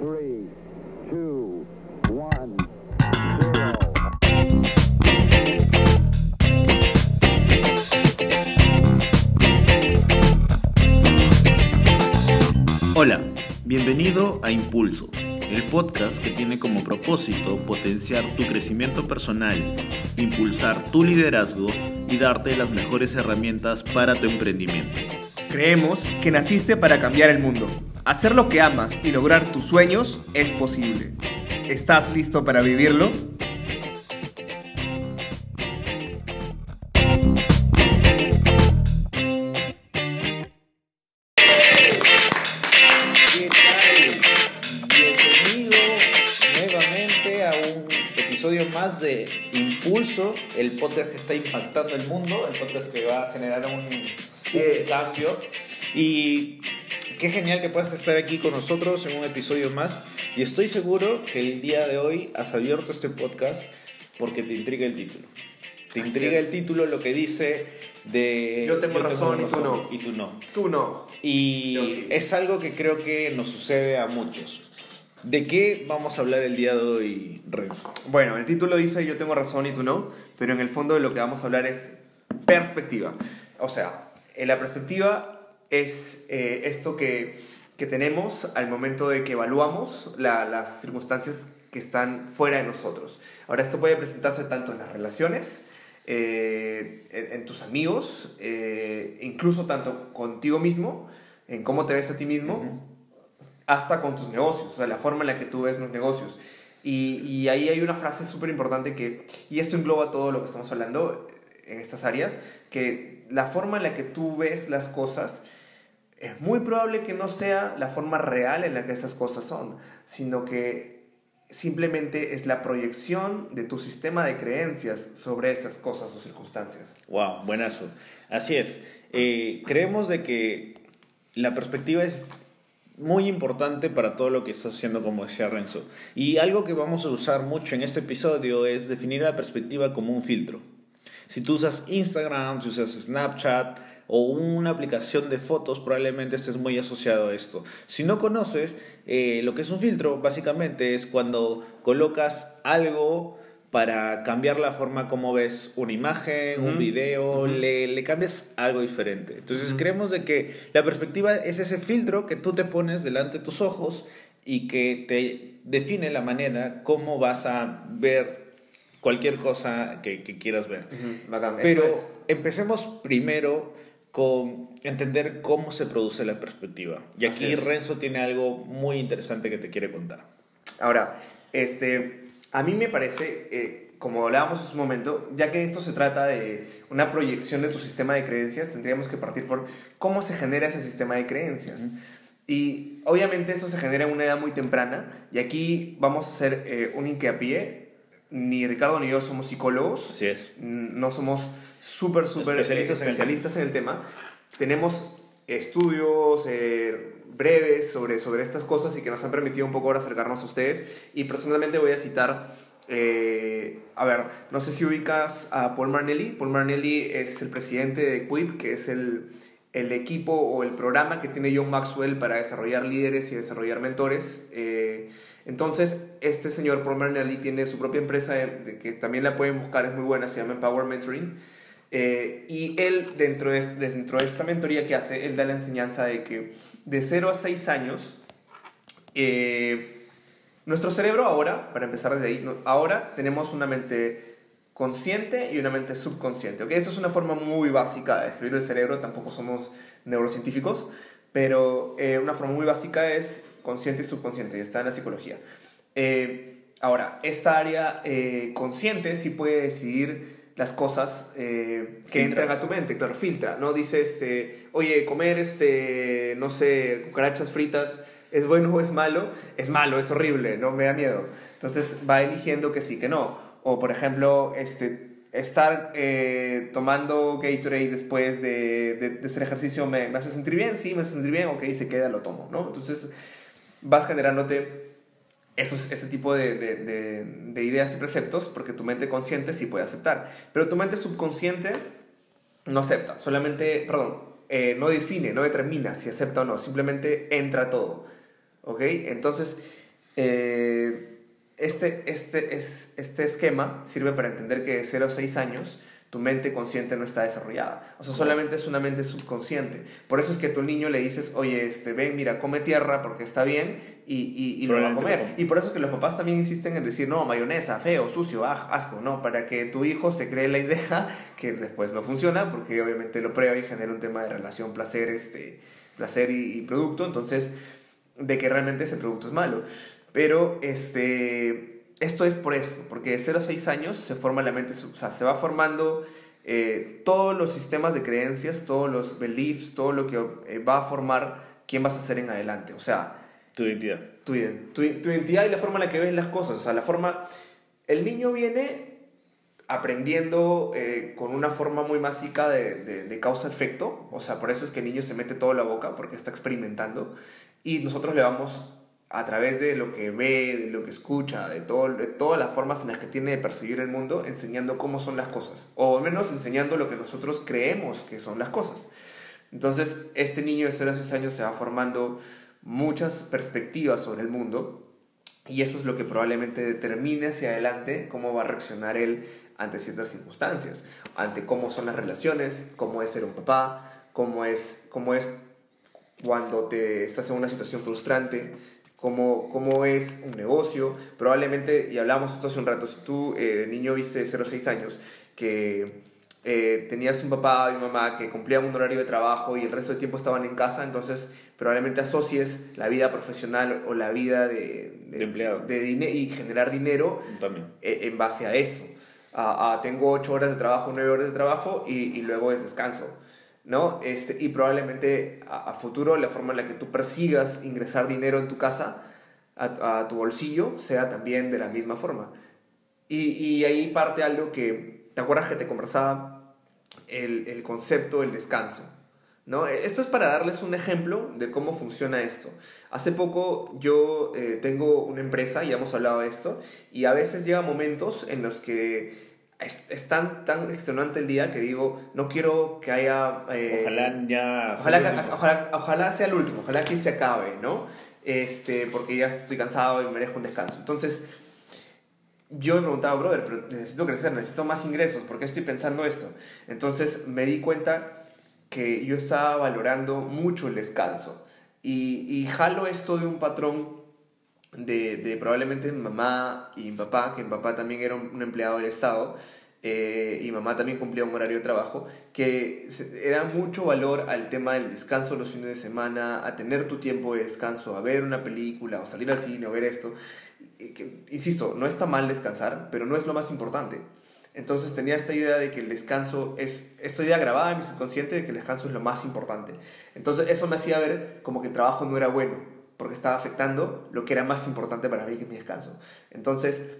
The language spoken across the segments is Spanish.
three, two, one, zero. Hola, bienvenido a Impulso, el podcast que tiene como propósito potenciar tu crecimiento personal, impulsar tu liderazgo y darte las mejores herramientas para tu emprendimiento. Creemos que naciste para cambiar el mundo. Hacer lo que amas y lograr tus sueños es posible. ¿Estás listo para vivirlo? ¿Qué tal? Bienvenido nuevamente a un episodio más de Impulso, el podcast que está impactando el mundo, el podcast que va a generar un, un cambio. Y qué genial que puedas estar aquí con nosotros en un episodio más. Y estoy seguro que el día de hoy has abierto este podcast porque te intriga el título. Te Así intriga es. el título, lo que dice de... Yo tengo razón y tú no. Y tú no. Tú no. Y sí. es algo que creo que nos sucede a muchos. ¿De qué vamos a hablar el día de hoy, Renzo? Bueno, el título dice yo tengo razón y tú no, pero en el fondo de lo que vamos a hablar es perspectiva. O sea, eh, la perspectiva es eh, esto que, que tenemos al momento de que evaluamos la- las circunstancias que están fuera de nosotros. Ahora, esto puede presentarse tanto en las relaciones, eh, en, en tus amigos, eh, incluso tanto contigo mismo, en cómo te ves a ti mismo, hasta con tus negocios, o sea, la forma en la que tú ves los negocios. Y, y ahí hay una frase súper importante que, y esto engloba todo lo que estamos hablando en estas áreas, que la forma en la que tú ves las cosas es muy probable que no sea la forma real en la que esas cosas son, sino que simplemente es la proyección de tu sistema de creencias sobre esas cosas o circunstancias. Wow, buenazo. Así es. Eh, creemos de que la perspectiva es muy importante para todo lo que estás haciendo, como decía Renzo. Y algo que vamos a usar mucho en este episodio es definir la perspectiva como un filtro. Si tú usas Instagram, si usas Snapchat o una aplicación de fotos, probablemente estés muy asociado a esto. Si no conoces, eh, lo que es un filtro básicamente es cuando colocas algo para cambiar la forma como ves una imagen, un video, le, le cambias algo diferente. Entonces creemos de que la perspectiva es ese filtro que tú te pones delante de tus ojos y que te define la manera como vas a ver cualquier cosa que, que quieras ver. Bacán. Pero Eso es. empecemos primero con entender cómo se produce la perspectiva. Y aquí. Renzo tiene algo muy interesante que te quiere contar. Ahora, este, a mí me parece, eh, como hablábamos hace un momento, ya que esto se trata de una proyección de tu sistema de creencias, tendríamos que partir por cómo se genera ese sistema de creencias. Y obviamente eso se genera en una edad muy temprana, y aquí vamos a hacer eh, un hincapié. Ni Ricardo ni yo somos psicólogos, Así es. No somos súper, súper Especialistas especialistas, en el especialistas en el tema. Tenemos estudios eh, breves sobre, sobre estas cosas y que nos han permitido un poco ahora acercarnos a ustedes. Y personalmente voy a citar, eh, a ver, no sé si ubicas a Paul Marnelli. Paul Marnelli es el presidente de Quip, que es el, el equipo o el programa que tiene John Maxwell para desarrollar líderes y desarrollar mentores. Eh, entonces, este señor Paul Marnelli tiene su propia empresa de- que también la pueden buscar, es muy buena, se llama Empower Mentoring. Eh, y él, dentro de, dentro de esta mentoría que hace, él da la enseñanza de que de 0 a 6 años, eh, nuestro cerebro ahora, para empezar desde ahí, ahora tenemos una mente consciente y una mente subconsciente. ¿ok? Eso es una forma muy básica de describir el cerebro, tampoco somos neurocientíficos, pero eh, una forma muy básica es consciente y subconsciente, y está en la psicología. Eh, ahora, esta área eh, consciente sí puede decidir las cosas eh, que Filtra. entran a tu mente, claro, filtra, ¿no? Dice, este, oye, comer, este, no sé, cucarachas fritas, ¿es bueno o es malo? Es malo, es horrible, ¿no? Me da miedo. Entonces va eligiendo que sí, que no. O, por ejemplo, este, estar eh, tomando Gatorade después de, de, de hacer ejercicio me, me hace sentir bien, sí, me hace sentir bien, ok, se queda, lo tomo, ¿no? Entonces vas generándote esos, ese tipo de, de, de, de ideas y preceptos porque tu mente consciente sí puede aceptar, pero tu mente subconsciente no acepta, solamente, perdón, eh, no define, no determina si acepta o no, simplemente entra todo, ¿ok? Entonces, Eh, este, este, es, este esquema sirve para entender que de 0 a 6 años tu mente consciente no está desarrollada. O sea, solamente es una mente subconsciente. Por eso es que a tu niño le dices, oye, este, ven, mira, come tierra porque está bien y, y, y lo va a comer. Y por eso es que los papás también insisten en decir, no, mayonesa, feo, sucio, ah, asco, no, para que tu hijo se cree la idea que después no funciona, porque obviamente lo prueba y genera un tema de relación placer, este, placer y, y producto, entonces, de que realmente ese producto es malo. Pero, este esto es por esto, porque de 0 a 6 años se forma la mente, o sea, se va formando eh, todos los sistemas de creencias, todos los beliefs, todo lo que eh, va a formar quién vas a ser en adelante. O sea, tu identidad. Tu, tu, tu, identidad y la forma en la que ves las cosas. O sea, la forma... El niño viene aprendiendo eh, con una forma muy básica de, de, de causa-efecto. O sea, por eso es que el niño se mete todo en la boca, porque está experimentando. Y nosotros le vamos a través de lo que ve, de lo que escucha, de, todo, de todas las formas en las que tiene de percibir el mundo, enseñando cómo son las cosas, o al menos enseñando lo que nosotros creemos que son las cosas. Entonces, este niño de 0 a 6 años se va formando muchas perspectivas sobre el mundo y eso es lo que probablemente determine hacia adelante cómo va a reaccionar él ante ciertas circunstancias, ante cómo son las relaciones, cómo es ser un papá, cómo es, cómo es cuando te estás en una situación frustrante, cómo, cómo es un negocio. Probablemente, y hablamos esto hace un rato, si tú eh, de niño viste 0 a 6 años, que eh, tenías un papá y una mamá que cumplían un horario de trabajo y el resto del tiempo estaban en casa, entonces probablemente asocies la vida profesional o la vida de, de, empleado de y generar dinero También. Eh, en base a eso. A, a, tengo 8 horas de trabajo, 9 horas de trabajo y, y luego es descanso. ¿No? Este, y probablemente a, futuro la forma en la que tú persigas ingresar dinero en tu casa, a, a tu bolsillo, sea también de la misma forma. Y, y, ahí parte algo que, ¿te acuerdas que te conversaba? El, el concepto del descanso. ¿no? Esto es para darles un ejemplo de cómo funciona esto. Hace poco yo eh, tengo una empresa, y hemos hablado de esto, y a veces llega momentos en los que es, es, tan, tan extenuante el día que digo, no quiero que haya... Eh, ojalá ya... Ojalá, ojalá, ojalá, sea el último, ojalá que se acabe, ¿no? Este, porque ya estoy cansado y merezco un descanso. Entonces, yo me preguntaba, brother, pero necesito crecer, necesito más ingresos, ¿por qué estoy pensando esto? Entonces me di cuenta que yo estaba valorando mucho el descanso. Y, y jalo esto de un patrón de, de, probablemente mi mamá y mi papá, que mi papá también era un, empleado del Estado, eh, y mamá también cumplía un horario de trabajo, que era mucho valor al tema del descanso los fines de semana, a tener tu tiempo de descanso, a ver una película, o salir al cine, o ver esto. Insisto, no está mal descansar, pero no es lo más importante. Entonces tenía esta idea de que el descanso es, esta idea grabada en mi subconsciente de que el descanso es lo más importante. Entonces eso me hacía ver como que el trabajo no era bueno, porque estaba afectando lo que era más importante para mí, que es mi descanso. Entonces,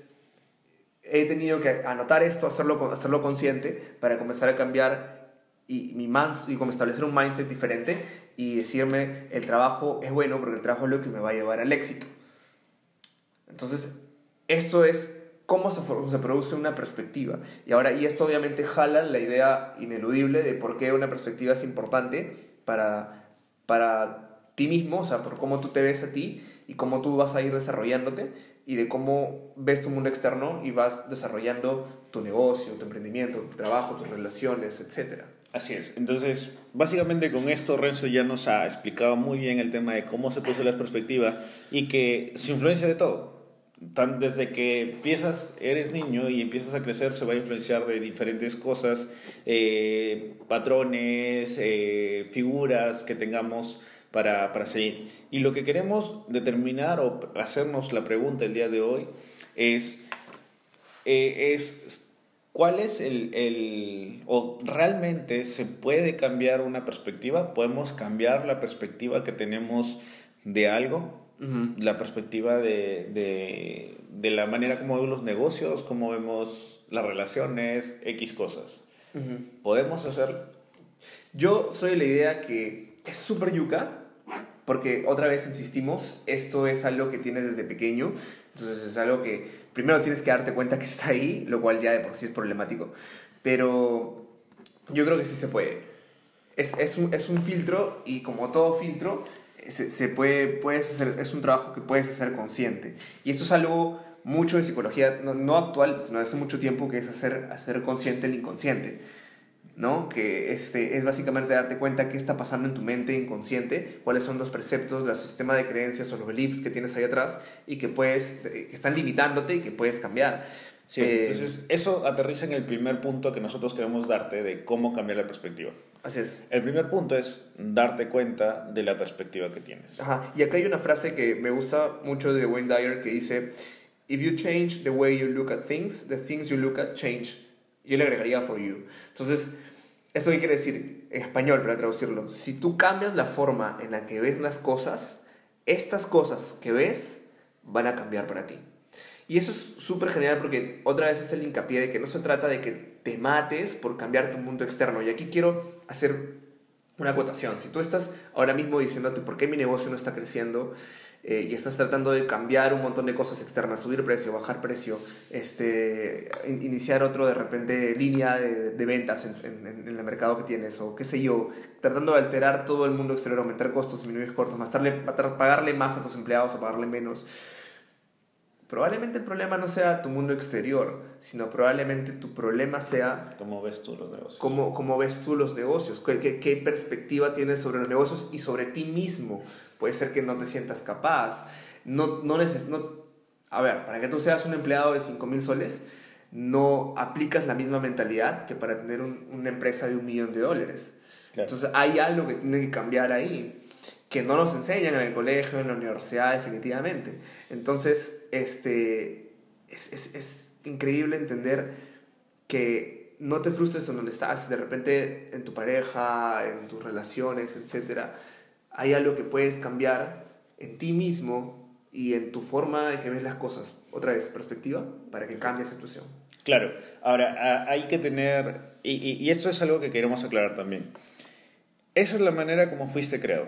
he tenido que anotar esto, hacerlo, hacerlo consciente para comenzar a cambiar y, mi mans, y como establecer un mindset diferente y decirme, el trabajo es bueno porque el trabajo es lo que me va a llevar al éxito. Entonces, esto es cómo se, se produce una perspectiva. Y ahora, y esto obviamente jala la idea ineludible de por qué una perspectiva es importante para, para ti mismo, o sea, por cómo tú te ves a ti y cómo tú vas a ir desarrollándote y de cómo ves tu mundo externo y vas desarrollando tu negocio, tu emprendimiento, tu trabajo, tus relaciones, etc. Así es. Entonces, básicamente con esto Renzo ya nos ha explicado muy bien el tema de cómo se puso la perspectiva y que se influencia de todo. Tan desde que empiezas, eres niño y empiezas a crecer, se va a influenciar de diferentes cosas, eh, patrones, eh, figuras que tengamos para, para seguir. Y lo que queremos determinar o hacernos la pregunta el día de hoy es, eh, es ¿cuál es el, el, o realmente se puede cambiar una perspectiva? ¿Podemos cambiar la perspectiva que tenemos de algo? Uh -huh. La perspectiva de, de, de, la manera como vemos los negocios, cómo vemos las relaciones, X cosas. Uh -huh. ¿Podemos hacerlo? Yo soy la idea que es súper yuca, porque otra vez insistimos, esto es algo que tienes desde pequeño, entonces es algo que primero tienes que darte cuenta que está ahí, lo cual ya de por sí es problemático, pero yo creo que sí se puede. Es, es, un, es un filtro y como todo filtro, se, se puede, puedes hacer, es un trabajo que puedes hacer consciente. Y esto es algo mucho de psicología, no, no actual, sino hace mucho tiempo, que es hacer, hacer consciente el inconsciente. ¿no? Que este, es básicamente darte cuenta qué está pasando en tu mente inconsciente, cuáles son los preceptos, el sistema de creencias o los beliefs que tienes ahí atrás y que, puedes, que están limitándote y que puedes cambiar. Sí, Eh, entonces eso aterriza en el primer punto que nosotros queremos darte de cómo cambiar la perspectiva. Así es. El primer punto es darte cuenta de la perspectiva que tienes. Ajá. Y acá hay una frase que me gusta mucho de Wayne Dyer que dice, If you change the way you look at things, the things you look at change. Yo le agregaría for you. Entonces, ¿eso qué quiere decir? En español, para traducirlo. Si tú cambias la forma en la que ves las cosas, estas cosas que ves van a cambiar para ti. Y eso es súper genial porque otra vez es el hincapié de que no se trata de que te mates por cambiar tu mundo externo. Y aquí quiero hacer una acotación. Si tú estás ahora mismo diciéndote por qué mi negocio no está creciendo eh, y estás tratando de cambiar un montón de cosas externas, subir precio, bajar precio, este, in- iniciar otro de repente línea de, ventas en, en- en el mercado que tienes o qué sé yo, tratando de alterar todo el mundo exterior, aumentar costos, disminuir costos, más tarde, pagarle más a tus empleados o pagarle menos. Probablemente el problema no sea tu mundo exterior, sino probablemente tu problema sea ¿Cómo ves tú los negocios? cómo, cómo ves tú los negocios, ¿Qué, qué, qué perspectiva tienes sobre los negocios y sobre ti mismo. Puede ser que no te sientas capaz. No, no, neces- no, a ver, para que tú seas un empleado de 5 mil soles, no aplicas la misma mentalidad que para tener un- una empresa de un millón de dólares. Claro. Entonces hay algo que tiene que cambiar ahí, que no nos enseñan en el colegio, en la universidad, definitivamente. Entonces, este, es, es, es increíble entender que no te frustres en donde estás, de repente en tu pareja, en tus relaciones, etc. Hay algo que puedes cambiar en ti mismo y en tu forma de que ves las cosas. Otra vez, perspectiva, para que cambie esa situación. Claro, ahora hay que tener, y, y- y esto es algo que queremos aclarar también, esa es la manera como fuiste creado.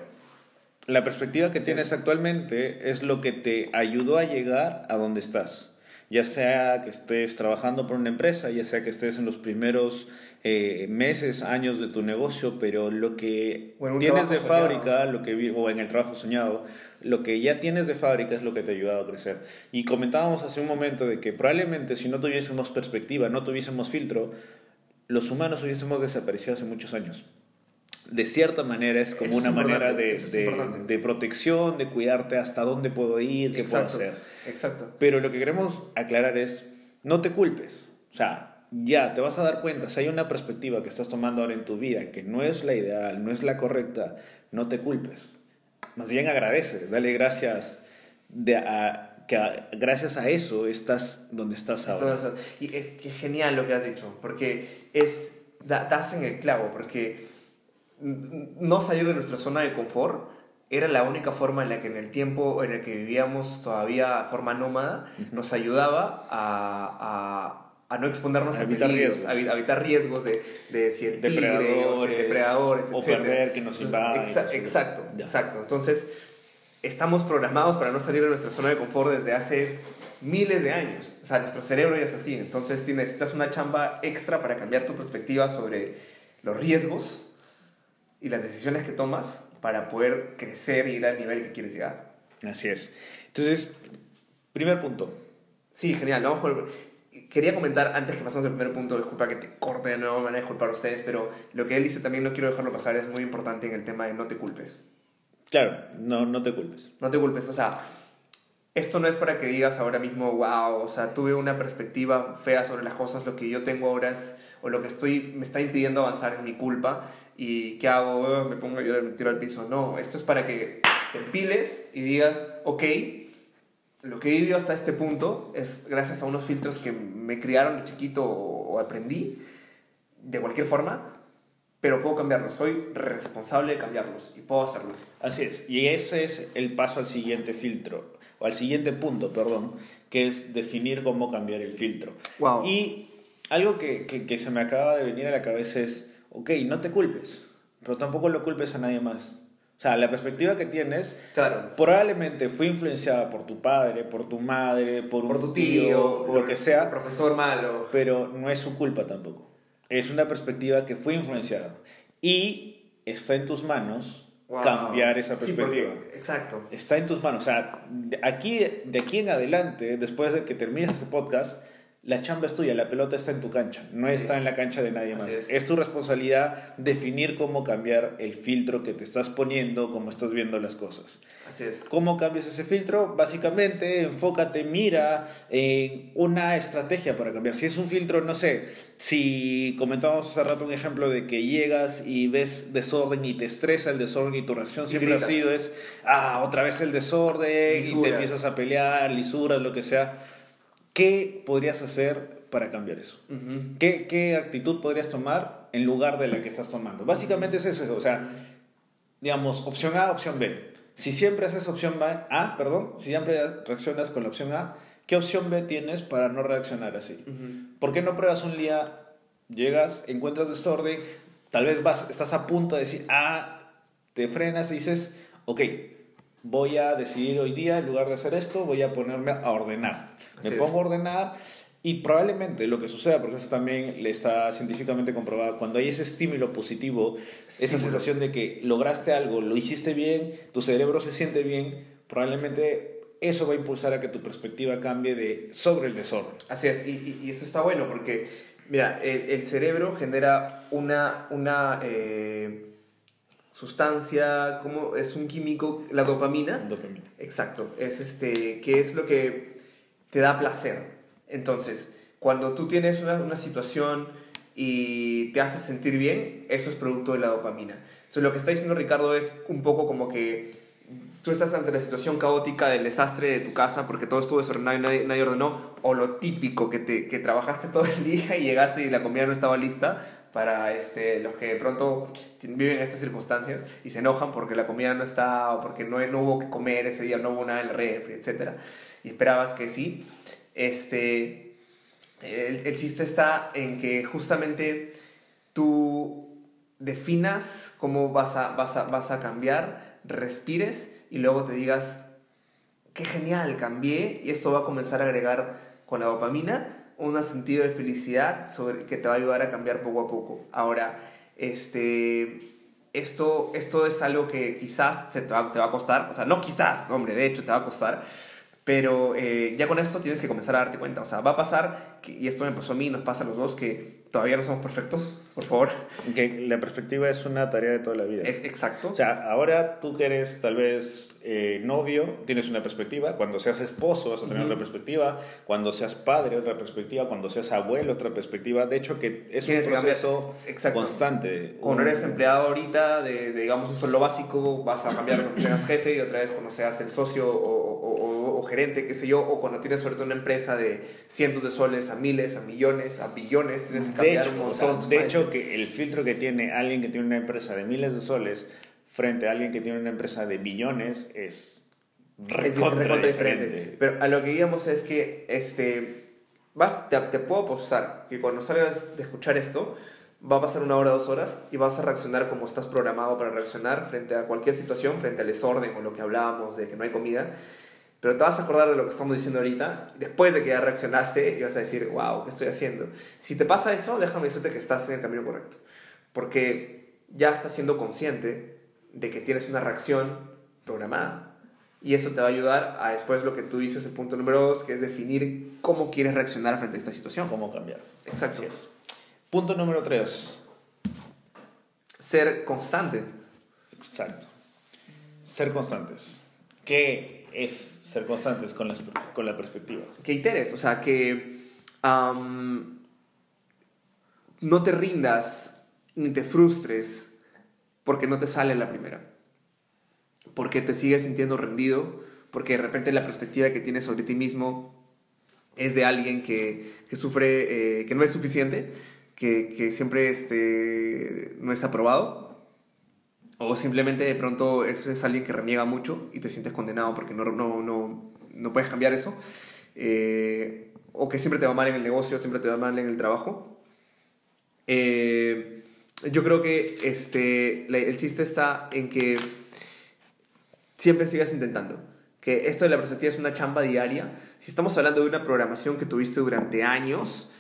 La perspectiva que tienes actualmente es lo que te ayudó a llegar a donde estás. Ya sea que estés trabajando por una empresa, ya sea que estés en los primeros eh, meses, años de tu negocio, pero lo que tienes de soñado. fábrica, lo que o en el trabajo soñado, lo que ya tienes de fábrica es lo que te ha ayudado a crecer. Y comentábamos hace un momento de que probablemente si no tuviésemos perspectiva, no tuviésemos filtro, los humanos hubiésemos desaparecido hace muchos años. De cierta manera es como Eso es una manera de, es de- protección, de cuidarte hasta dónde puedo ir, qué puedo hacer. Exacto. Pero lo que queremos aclarar es, no te culpes. O sea, ya te vas a dar cuenta, si hay una perspectiva que estás tomando ahora en tu vida que no es la ideal, no es la correcta, no te culpes. Más bien agradece, dale gracias de a, que gracias a eso estás donde estás ahora. Y es que genial lo que has dicho, porque es, da- das en el clavo, porque no salir de nuestra zona de confort era la única forma en la que en el tiempo en el que vivíamos todavía de forma nómada nos ayudaba a, a, a no exponernos A a, evitar peligros, riesgos. a, evi- a evitar riegos de, de si el tigre, o si el Depredadores, depredadores, o etcétera. perder que nos exa- etcétera. exacto, Ya. exacto. Entonces, estamos programados para no salir de nuestra zona de confort desde hace miles de años. O sea, nuestro cerebro ya es así. Entonces, necesitas una chamba extra para cambiar tu perspectiva sobre los riesgos y las decisiones que tomas para poder crecer y ir al nivel que quieres llegar. Así es. Entonces, primer punto. Sí, genial. Vamos el- Quería comentar antes que pasemos al primer punto, disculpa que te corte de nuevo, me van a disculpar a ustedes, pero lo que él dice también no quiero dejarlo pasar, es muy importante en el tema de no te culpes. Claro, no, no te culpes. No te culpes, o sea, esto no es para que digas ahora mismo, wow, o sea, tuve una perspectiva fea sobre las cosas, lo que yo tengo ahora es, o lo que estoy, me está impidiendo avanzar es mi culpa, y ¿qué hago? Eh, Me pongo yo, me tiro al piso. No, esto es para que te empiles y digas, ok, lo que he vivido hasta este punto es gracias a unos filtros que me criaron de chiquito o aprendí, de cualquier forma, pero puedo cambiarlos, soy responsable de cambiarlos y puedo hacerlo. Así es, y ese es el paso al siguiente filtro, o al siguiente punto, perdón, que es definir cómo cambiar el filtro. Wow. Y algo que, que, que se me acaba de venir a la cabeza es, ok, no te culpes, pero tampoco lo culpes a nadie más. O sea, la perspectiva que tienes Claro. probablemente fue influenciada por tu padre, por tu madre, por, por un tu tío, por lo que sea, profesor malo. pero no es su culpa tampoco. Es una perspectiva que fue influenciada. Y está en tus manos Wow. cambiar esa Sí, perspectiva. porque- exacto. Está en tus manos. O sea, de aquí, de aquí en adelante, después de que termines este podcast, la chamba es tuya, la pelota está en tu cancha, no Sí. está en la cancha de nadie más. es. Es. tu responsabilidad definir cómo cambiar el filtro que te estás poniendo, cómo estás viendo las cosas. Así es. ¿Cómo cambias ese filtro? Básicamente, enfócate, mira en una estrategia para cambiar. Si es un filtro, no sé, si comentábamos hace rato un ejemplo de que llegas y ves desorden y te estresa el desorden y tu reacción siempre ha sido es, ah, otra vez el desorden y te empiezas a pelear, lisuras, lo que sea. ¿Qué podrías hacer para cambiar eso? ¿Qué, ¿Qué actitud podrías tomar en lugar de la que estás tomando? Básicamente es eso, o sea, digamos, opción A, opción B. Si siempre haces opción A, perdón, si siempre reaccionas con la opción A, ¿qué opción B tienes para no reaccionar así? ¿Por qué no pruebas un día, llegas, encuentras desorden, tal vez vas, estás a punto de decir, ah, te frenas y dices, ok, voy a decidir hoy día, en lugar de hacer esto, voy a ponerme a ordenar. Así Me es. pongo a ordenar y probablemente lo que suceda, porque eso también le está científicamente comprobado, cuando hay ese estímulo positivo, esa Estímulo. sensación de que lograste algo, lo hiciste bien, tu cerebro se siente bien, probablemente eso va a impulsar a que tu perspectiva cambie de sobre el desorden. Así es, y, y- y eso está bueno porque, mira, el, el cerebro genera una, una eh, sustancia, como es un químico, la dopamina. Dopamina. Exacto, es este, que es lo que te da placer. Entonces, cuando tú tienes una, una situación y te hace sentir bien, eso es producto de la dopamina. Entonces, lo que está diciendo Ricardo es un poco como que tú estás ante la situación caótica del desastre de tu casa porque todo estuvo desordenado y nadie, nadie ordenó, o lo típico que, te, que trabajaste todo el día y llegaste y la comida no estaba lista para este, los que de pronto viven estas circunstancias y se enojan porque la comida no está o porque no, no hubo que comer ese día, no hubo nada en el refri, etc. Y esperabas que sí. Este, el, el chiste está en que justamente tú definas cómo vas a, vas a, vas a cambiar, respires y luego te digas, qué genial, cambié y esto va a comenzar a agregar con la dopamina un sentido de felicidad sobre, que te va a ayudar a cambiar poco a poco. Ahora, este, esto, esto es algo que quizás se te, va, te va a costar, o sea, no quizás, hombre, de hecho te va a costar, pero eh, ya con esto tienes que comenzar a darte cuenta. O sea, va a pasar, y esto me pasó a mí, nos pasa a los dos, que todavía no somos perfectos, por favor. Que la perspectiva es una tarea de toda la vida. Es exacto. O sea, ahora tú que eres tal vez eh, novio, tienes una perspectiva. Cuando seas esposo vas a tener otra perspectiva. Cuando seas padre, otra perspectiva. Cuando seas abuelo, otra perspectiva. De hecho, que es un proceso constante. Cuando eres empleado ahorita, de, de, digamos un sueldo básico, vas a cambiar cuando seas jefe y otra vez cuando seas el socio o, o- o- o gerente, qué sé yo, o cuando tienes suerte una empresa de cientos de soles a miles, a millones, a billones, tienes que De cambiar hecho, un montón. de hecho, que el filtro que tiene alguien que tiene una empresa de miles de soles frente a alguien que tiene una empresa de billones es recontra diferente. diferente. Pero a lo que íbamos es que este, vas, te, te puedo apostar que cuando salgas de escuchar esto, va a pasar una hora, dos horas y vas a reaccionar como estás programado para reaccionar frente a cualquier situación, frente al desorden o lo que hablábamos de que no hay comida. Pero te vas a acordar de lo que estamos diciendo ahorita, después de que ya reaccionaste y vas a decir, wow, ¿qué estoy haciendo? Si te pasa eso, déjame decirte que estás en el camino correcto. Porque ya estás siendo consciente de que tienes una reacción programada. Y eso te va a ayudar a después lo que tú dices, el punto número dos, que es definir cómo quieres reaccionar frente a esta situación. ¿Cómo cambiar? Exacto. Es. Punto número 3. Ser constante. Exacto. Ser constantes. ¿Qué es ser constantes con la, con la perspectiva? Que iteres, o sea, que no te rindas ni te frustres porque no te sale la primera. Porque te sigues sintiendo rendido, porque de repente la perspectiva que tienes sobre ti mismo es de alguien que, que sufre, eh, que no es suficiente, que, que siempre este, no es aprobado, o simplemente de pronto eres alguien que reniega mucho y te sientes condenado porque no, no, no, no puedes cambiar eso, eh, o que siempre te va mal en el negocio, siempre te va mal en el trabajo. Eh, yo creo que este, el chiste está en que siempre sigas intentando. Que esto de la perspectiva es una chamba diaria. Si estamos hablando de una programación que tuviste durante años,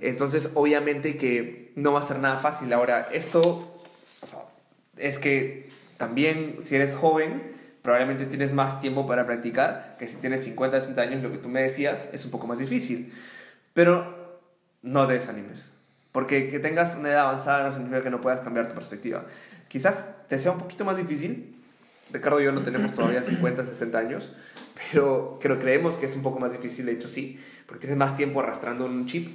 entonces obviamente que no va a ser nada fácil. Ahora, esto, o sea, es que también si eres joven, probablemente tienes más tiempo para practicar, que si tienes 50, 60 años, lo que tú me decías, es un poco más difícil. Pero no te desanimes, porque que tengas una edad avanzada no significa que no puedas cambiar tu perspectiva. Quizás te sea un poquito más difícil, Ricardo y yo no tenemos todavía 50, 60 años, pero creo, creemos que es un poco más difícil, de hecho sí, porque tienes más tiempo arrastrando un chip,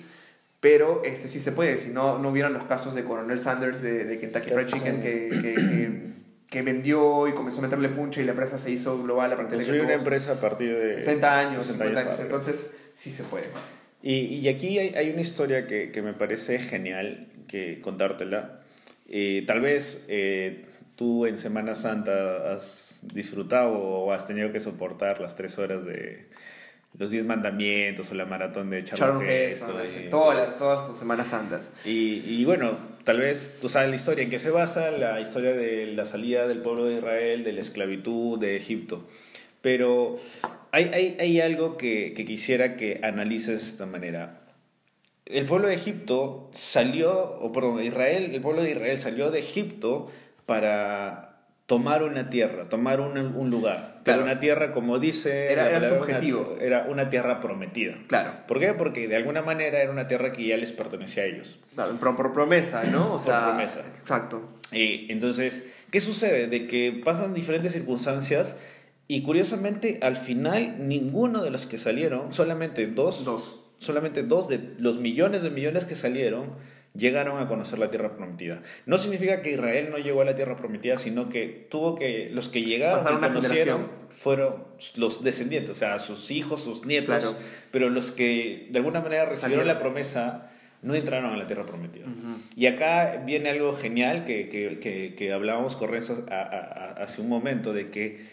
pero este sí se puede, si no, no hubieran los casos de Coronel Sanders de, de Kentucky Fried Chicken que, que, que, que vendió y comenzó a meterle punche y la empresa se hizo global a partir de Construir una empresa a partir de 60 años, 60 50 años, para- entonces sí se puede. Y, y aquí hay, hay una historia que, que me parece genial que contártela. Eh, tal vez eh, tú en Semana Santa has disfrutado o has tenido que soportar las tres horas de los 10 mandamientos o la maratón de Sharon Heston y- todas, todas tus Semanas Santas. Y, y bueno, tal vez tú sabes la historia en qué se basa, la historia de la salida del pueblo de Israel, de la esclavitud de Egipto. Pero hay, hay, hay algo que, que quisiera que analices de esta manera. El pueblo de Egipto salió, o perdón, Israel, el pueblo de Israel salió de Egipto para tomar una tierra, tomar un, un lugar. Pero Claro. una tierra, como dice... Era- palabra, una- objetivo. era una tierra prometida. Claro. ¿Por qué? Porque de alguna manera era una tierra que ya les pertenecía a ellos. Claro, por, por promesa, ¿no? O Por sea, promesa. Exacto. Eh, entonces, ¿qué sucede? De que pasan diferentes circunstancias y curiosamente al final ninguno de los que salieron, solamente dos, Dos. solamente dos de los millones de millones que salieron llegaron a conocer la tierra prometida. No significa que Israel no llegó a la tierra prometida, sino que tuvo que los que llegaron Pasar y conocieron fueron los descendientes, o sea, sus hijos, sus nietos, Claro. pero los que de alguna manera recibieron Salieron. la promesa no entraron a la tierra prometida. Y acá viene algo genial que, que, que, que hablábamos con Renzo a- a- a- hace un momento, de que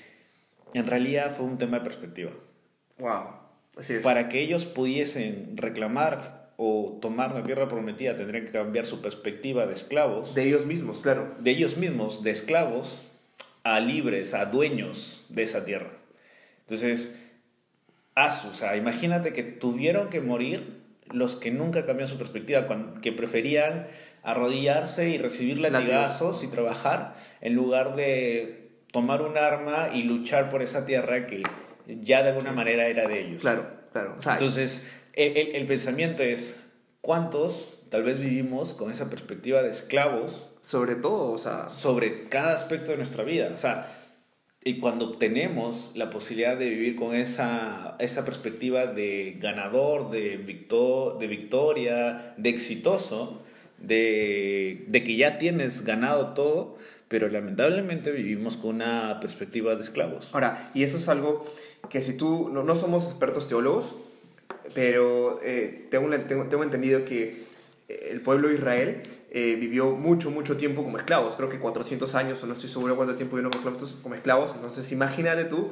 en realidad fue un tema de perspectiva. Wow. Así es. Para que ellos pudiesen reclamar o tomar la tierra prometida, tendrían que cambiar su perspectiva de esclavos, De ellos mismos, claro. de ellos mismos, de esclavos, a libres, a dueños de esa tierra. Entonces, haz, o sea, imagínate que tuvieron que morir los que nunca cambiaron su perspectiva, que preferían arrodillarse y recibir latigazos y trabajar en lugar de tomar un arma y luchar por esa tierra que ya de alguna manera era de ellos. Claro, claro. O sea, Entonces, el, el- el pensamiento es, ¿cuántos tal vez vivimos con esa perspectiva de esclavos sobre todo, o sea, sobre cada aspecto de nuestra vida. O sea, y cuando tenemos la posibilidad de vivir con esa, esa perspectiva de ganador, de, victo- de victoria, de exitoso, de, de que ya tienes ganado todo, pero lamentablemente vivimos con una perspectiva de esclavos. Ahora, y eso es algo que si tú, no, no somos expertos teólogos, pero eh, tengo, tengo, tengo entendido que eh, el pueblo de Israel eh, vivió mucho, mucho tiempo como esclavos, creo que 400 años, o no estoy seguro cuánto tiempo vivieron como esclavos, entonces imagínate tú,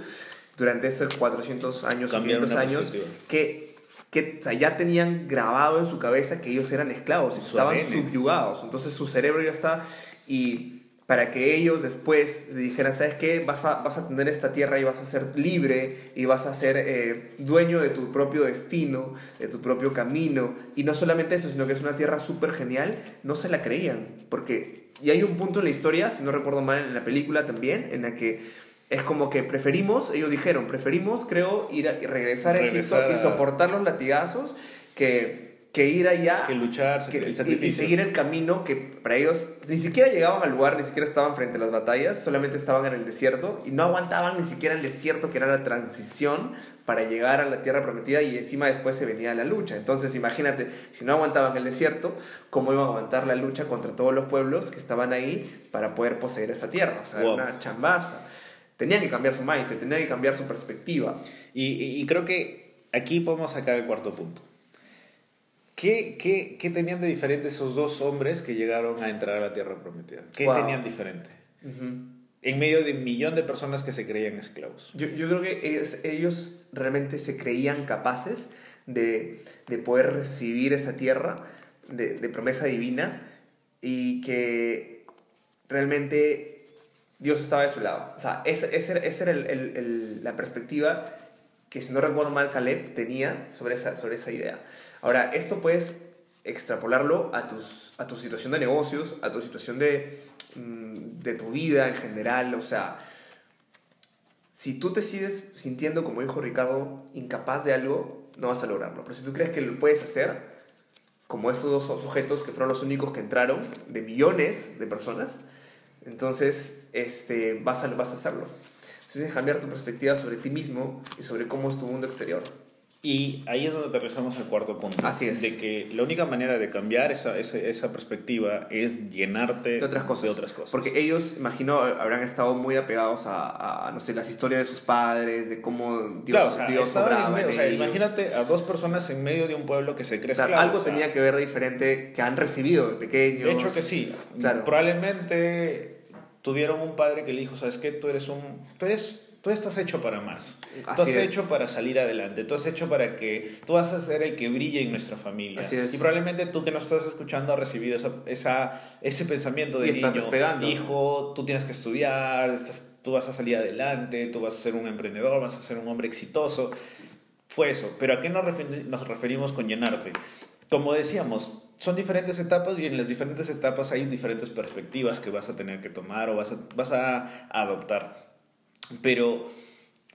durante esos 400 años o Cambiar 500 una años, que, que o sea, ya tenían grabado en su cabeza que ellos eran esclavos, y estaban ADN. subyugados, entonces su cerebro ya está, y para que ellos después le dijeran, ¿sabes qué? Vas a, vas a tener esta tierra y vas a ser libre y vas a ser eh, dueño de tu propio destino, de tu propio camino. Y no solamente eso, sino que es una tierra súper genial, no se la creían. Porque, y hay un punto en la historia, si no recuerdo mal, en la película también, en la que es como que preferimos, ellos dijeron, preferimos, creo, ir a, regresar a Regresar Egipto y soportar los latigazos que, que ir allá Que luchar, que- el y- y, sacrificio. seguir el camino que para ellos ni siquiera llegaban al lugar, ni siquiera estaban frente a las batallas, solamente estaban en el desierto y no aguantaban ni siquiera el desierto, que era la transición para llegar a la tierra prometida y encima después se venía la lucha. Entonces imagínate, si no aguantaban el desierto, ¿cómo iban a aguantar la lucha contra todos los pueblos que estaban ahí para poder poseer esa tierra? O sea, era una chambaza. Tenían que cambiar su mindset, tenían que cambiar su perspectiva. Y, y- y creo que aquí podemos sacar el cuarto punto. ¿Qué, qué, qué tenían de diferente esos dos hombres que llegaron a entrar a la tierra prometida? ¿Qué Wow. tenían diferente? En medio de un millón de personas que se creían esclavos. Yo, yo creo que ellos, ellos realmente se creían capaces de, de poder recibir esa tierra de, de promesa divina y que realmente Dios estaba de su lado. O sea, esa, esa esa era el- el- el- la perspectiva que, si no recuerdo mal, Caleb tenía sobre esa, sobre esa idea. Ahora, esto pues extrapolarlo a, tus, a tu situación de negocios, a tu situación de, mm, de tu vida en general. O sea, si tú te sigues sintiendo, como dijo Ricardo, incapaz de algo, no vas a lograrlo. Pero si tú crees que lo puedes hacer, como estos dos sujetos que fueron los únicos que entraron, de millones de personas, entonces este, vas, a, vas a hacerlo. Entonces cambiar tu perspectiva sobre ti mismo y sobre cómo es tu mundo exterior. Y ahí es donde aterrizamos al cuarto punto. Así es. De que la única manera de cambiar esa, esa, esa perspectiva es llenarte de otras cosas. de otras cosas. Porque ellos, imagino, habrán estado muy apegados a, a, no sé, las historias de sus padres, de cómo Dios, claro, o sea, Dios en medio- en o sea, imagínate a dos personas en medio de un pueblo que se cree O sea, esclavo, algo o sea, tenía que ver diferente que han recibido de pequeños. De hecho que sí. Claro. Probablemente tuvieron un padre que le dijo, ¿sabes qué? Tú eres un... Tú eres... Tú estás hecho para más. tú has es. hecho para salir adelante. Tú has hecho para que... Tú vas a ser el que brille en nuestra familia. Así es. Y probablemente tú que nos estás escuchando has recibido esa, esa, ese pensamiento de Y estás niño. despegando. Hijo, tú tienes que estudiar, estás, tú vas a salir adelante, tú vas a ser un emprendedor, vas a ser un hombre exitoso. Fue eso. Pero ¿a qué nos, refer- nos referimos con llenarte? Como decíamos, son diferentes etapas y en las diferentes etapas hay diferentes perspectivas que vas a tener que tomar o vas a, vas a adoptar. Pero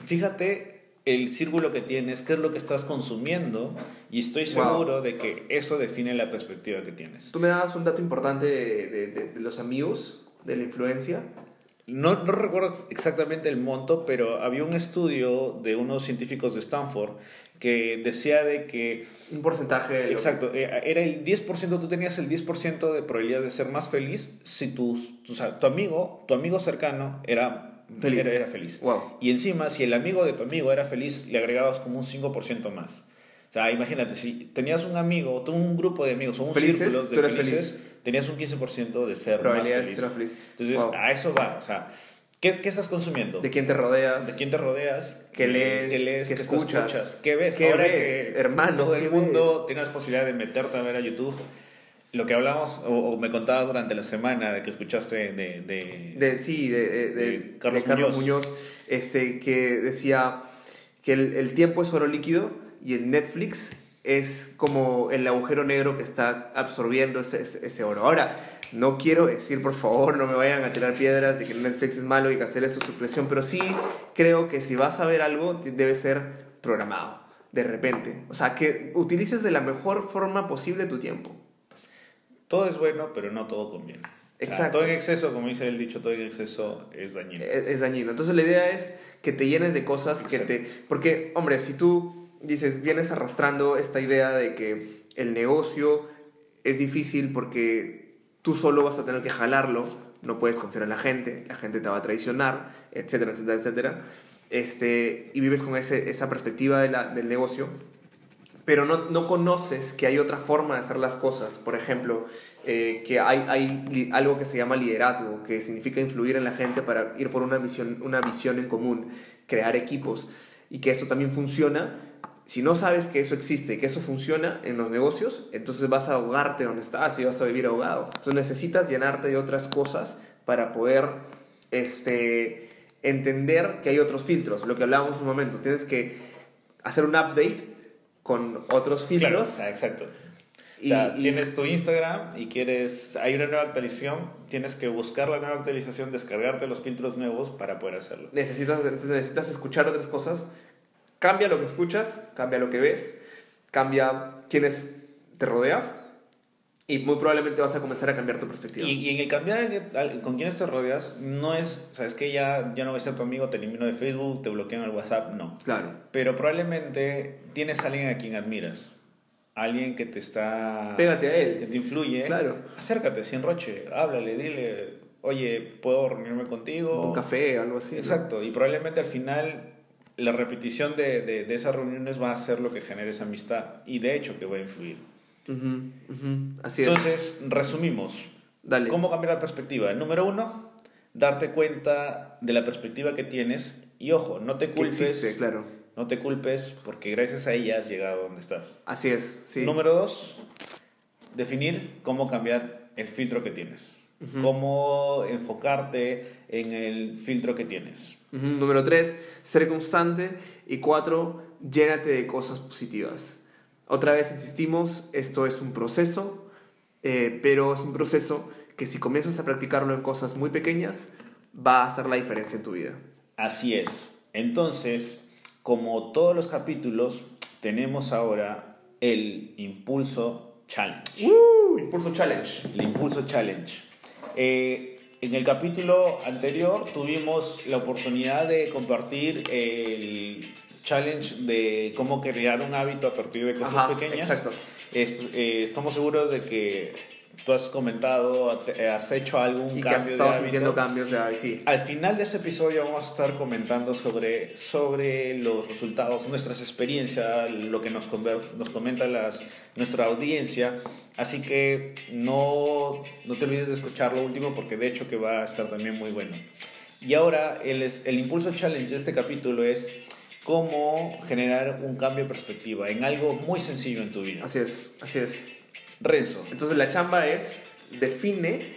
fíjate el círculo que tienes, qué es lo que estás consumiendo y estoy Wow. seguro de que eso define la perspectiva que tienes. Tú me dabas un dato importante de, de- de- de los amigos, de la influencia. No, no recuerdo exactamente el monto, pero había un estudio de unos científicos de Stanford que decía de que Un porcentaje Exacto, eh, era el 10%, tú tenías el 10% de probabilidad de ser más feliz si tu, tu, o sea, tu amigo, tu amigo cercano era Feliz. Era, era feliz. Wow. Y encima, si el amigo de tu amigo era feliz, le agregabas como un 5% más. O sea, imagínate, si tenías un amigo, tú un grupo de amigos o un Felices, círculo de tú eres felices, feliz. Tenías un 15% de ser más feliz. ser feliz. Entonces, Wow. a eso va. O sea, ¿qué, qué estás consumiendo? De quién te rodeas. ¿De quién te rodeas? ¿Qué lees? ¿Qué lees? ¿Qué ¿Qué escuchas? escuchas? ¿Qué ves? ¿Qué Ahora ves, que hermano? todo el ¿Qué mundo tiene la posibilidad de meterte a ver a YouTube. Lo que hablamos o, o me contabas durante la semana de que escuchaste de... de, De, sí, de, de- Carlos Carlos Muñoz. Muñoz, este, que decía que el, el tiempo es oro líquido y el Netflix es como el agujero negro que está absorbiendo ese, ese, oro. Ahora, no quiero decir, por favor, no me vayan a tirar piedras de que Netflix es malo y cancele su suscripción, pero sí creo que si vas a ver algo, debe ser programado, de repente. O sea, que utilices de la mejor forma posible tu tiempo. Todo es bueno, pero no todo conviene. O sea, Exacto. todo en exceso, como dice el dicho, todo en exceso es dañino. es, es dañino. Entonces la idea es que te llenes de cosas que te... Porque, hombre, si tú dices, vienes arrastrando esta idea de que el negocio es difícil porque tú solo vas a tener que jalarlo, no puedes confiar en la gente, la gente te va a traicionar, etcétera, etcétera, etcétera. Este, y vives con ese, esa perspectiva de la- del negocio, pero no, no conoces que hay otra forma de hacer las cosas. Por ejemplo, eh, que hay, hay algo que se llama liderazgo, que significa influir en la gente para ir por una visión, una visión en común, crear equipos, y que eso también funciona. Si no sabes que eso existe, que eso funciona en los negocios, entonces vas a ahogarte donde estás y vas a vivir ahogado. Entonces necesitas llenarte de otras cosas para poder este, entender que hay otros filtros. Lo que hablábamos un momento, tienes que hacer un update con otros Claro, filtros. o sea, exacto. O Y- sea, y- tienes tu Instagram y quieres, hay una nueva actualización, tienes que buscar la nueva actualización, descargarte los filtros nuevos para poder hacerlo. necesitas, necesitas escuchar otras cosas. Cambia lo que escuchas, cambia lo que ves, cambia quiénes te rodeas y muy probablemente vas a comenzar a cambiar tu perspectiva. Y, y en el cambiar con quienes te rodeas, no es, sabes que ya, ya no voy a ser tu amigo, te elimino de Facebook, te bloqueo en el WhatsApp, no. Claro. Pero probablemente tienes a alguien a quien admiras, alguien que te está... Pégate a él. Que te influye. Claro. Acércate, sin roche, háblale, dile, oye, ¿puedo reunirme contigo? Un café, algo así. ¿no? Exacto, y probablemente al final la repetición de, de, de esas reuniones va a ser lo que genere esa amistad y de hecho que va a influir. Así es. Entonces, resumimos. Dale. ¿Cómo cambiar la perspectiva? Número uno, darte cuenta de la perspectiva que tienes y ojo, no te culpes. existe, claro. No te culpes porque gracias a ella has llegado a donde estás. Así es, sí. Número dos, definir cómo cambiar el filtro que tienes. Cómo enfocarte en el filtro que tienes. Ujú, Número tres, ser constante. Y cuatro, llénate de cosas positivas. Otra vez insistimos, esto es un proceso, eh, pero es un proceso que si comienzas a practicarlo en cosas muy pequeñas, va a hacer la diferencia en tu vida. Así es. Entonces, como todos los capítulos, tenemos ahora el Impulso Challenge. ¡Uh! Impulso Challenge. El Impulso Challenge. Eh, en el capítulo anterior tuvimos la oportunidad de compartir el challenge de cómo crear un hábito a partir de cosas Ajá, pequeñas. exacto. Es- eh, estamos seguros de que tú has comentado, te- has hecho algún Y que cambio has de estado hábito. sintiendo cambios ya, sí. Al final de este episodio vamos a estar comentando sobre, sobre los resultados, nuestras experiencias, lo que nos, nos comenta las, nuestra audiencia. Así que no, no te olvides de escuchar lo último porque de hecho que va a estar también muy bueno. Y ahora el, el Impulso Challenge de este capítulo es cómo generar un cambio de perspectiva en algo muy sencillo en tu vida. Así es, así es. Renzo, Entonces la chamba es, define,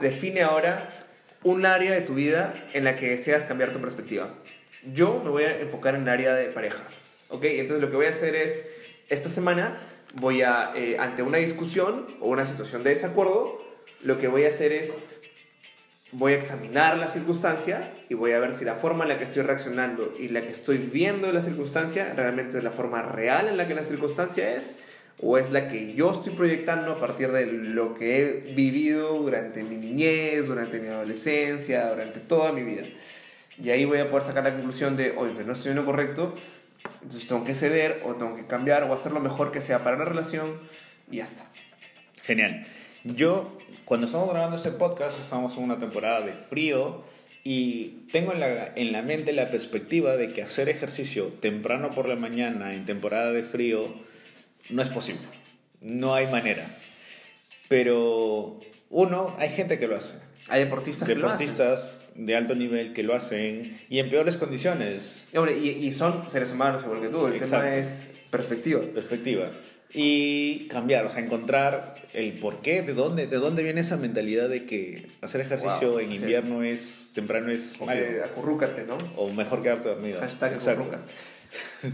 define ahora un área de tu vida en la que deseas cambiar tu perspectiva. Yo me voy a enfocar en el área de pareja, ¿ok? Entonces lo que voy a hacer es, esta semana voy a, eh, ante una discusión o una situación de desacuerdo, lo que voy a hacer es, voy a examinar la circunstancia y voy a ver si la forma en la que estoy reaccionando y la que estoy viendo la circunstancia realmente es la forma real en la que la circunstancia es o es la que yo estoy proyectando a partir de lo que he vivido durante mi niñez, durante mi adolescencia, durante toda mi vida. Y ahí voy a poder sacar la conclusión de, oye, pero no estoy en lo correcto, entonces tengo que ceder o tengo que cambiar o hacer lo mejor que sea para la relación y ya está. Genial. Yo, cuando estamos grabando este podcast, estamos en una temporada de frío y tengo en la, en la mente la perspectiva de que hacer ejercicio temprano por la mañana en temporada de frío no es posible. No hay manera. Pero, uno, hay gente que lo hace. Hay deportistas, que lo hacen. Deportistas de alto nivel que lo hacen y en peores condiciones. Y, hombre, y, y son seres humanos igual que tú, el Exacto. tema es perspectiva. perspectiva y cambiar, o sea, encontrar el por qué, de dónde, de dónde viene esa mentalidad de que hacer ejercicio Wow, en invierno es. temprano es malo, Eh, acurrúcate, ¿no? o mejor quedarte dormido. Hashtag Exacto.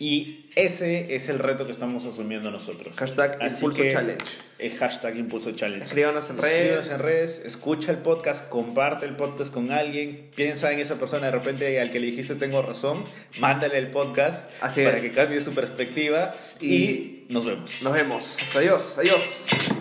Y ese es el reto que estamos asumiendo nosotros. Hashtag Así Impulso Challenge. El hashtag Impulso Challenge. Escríbanos en Escríbanos redes. en redes, escucha el podcast, comparte el podcast con alguien, piensa en esa persona de repente al que le dijiste tengo razón, mándale el podcast Así para es. que cambie su perspectiva y, Y- nos vemos. Nos vemos. Hasta adiós. Adiós.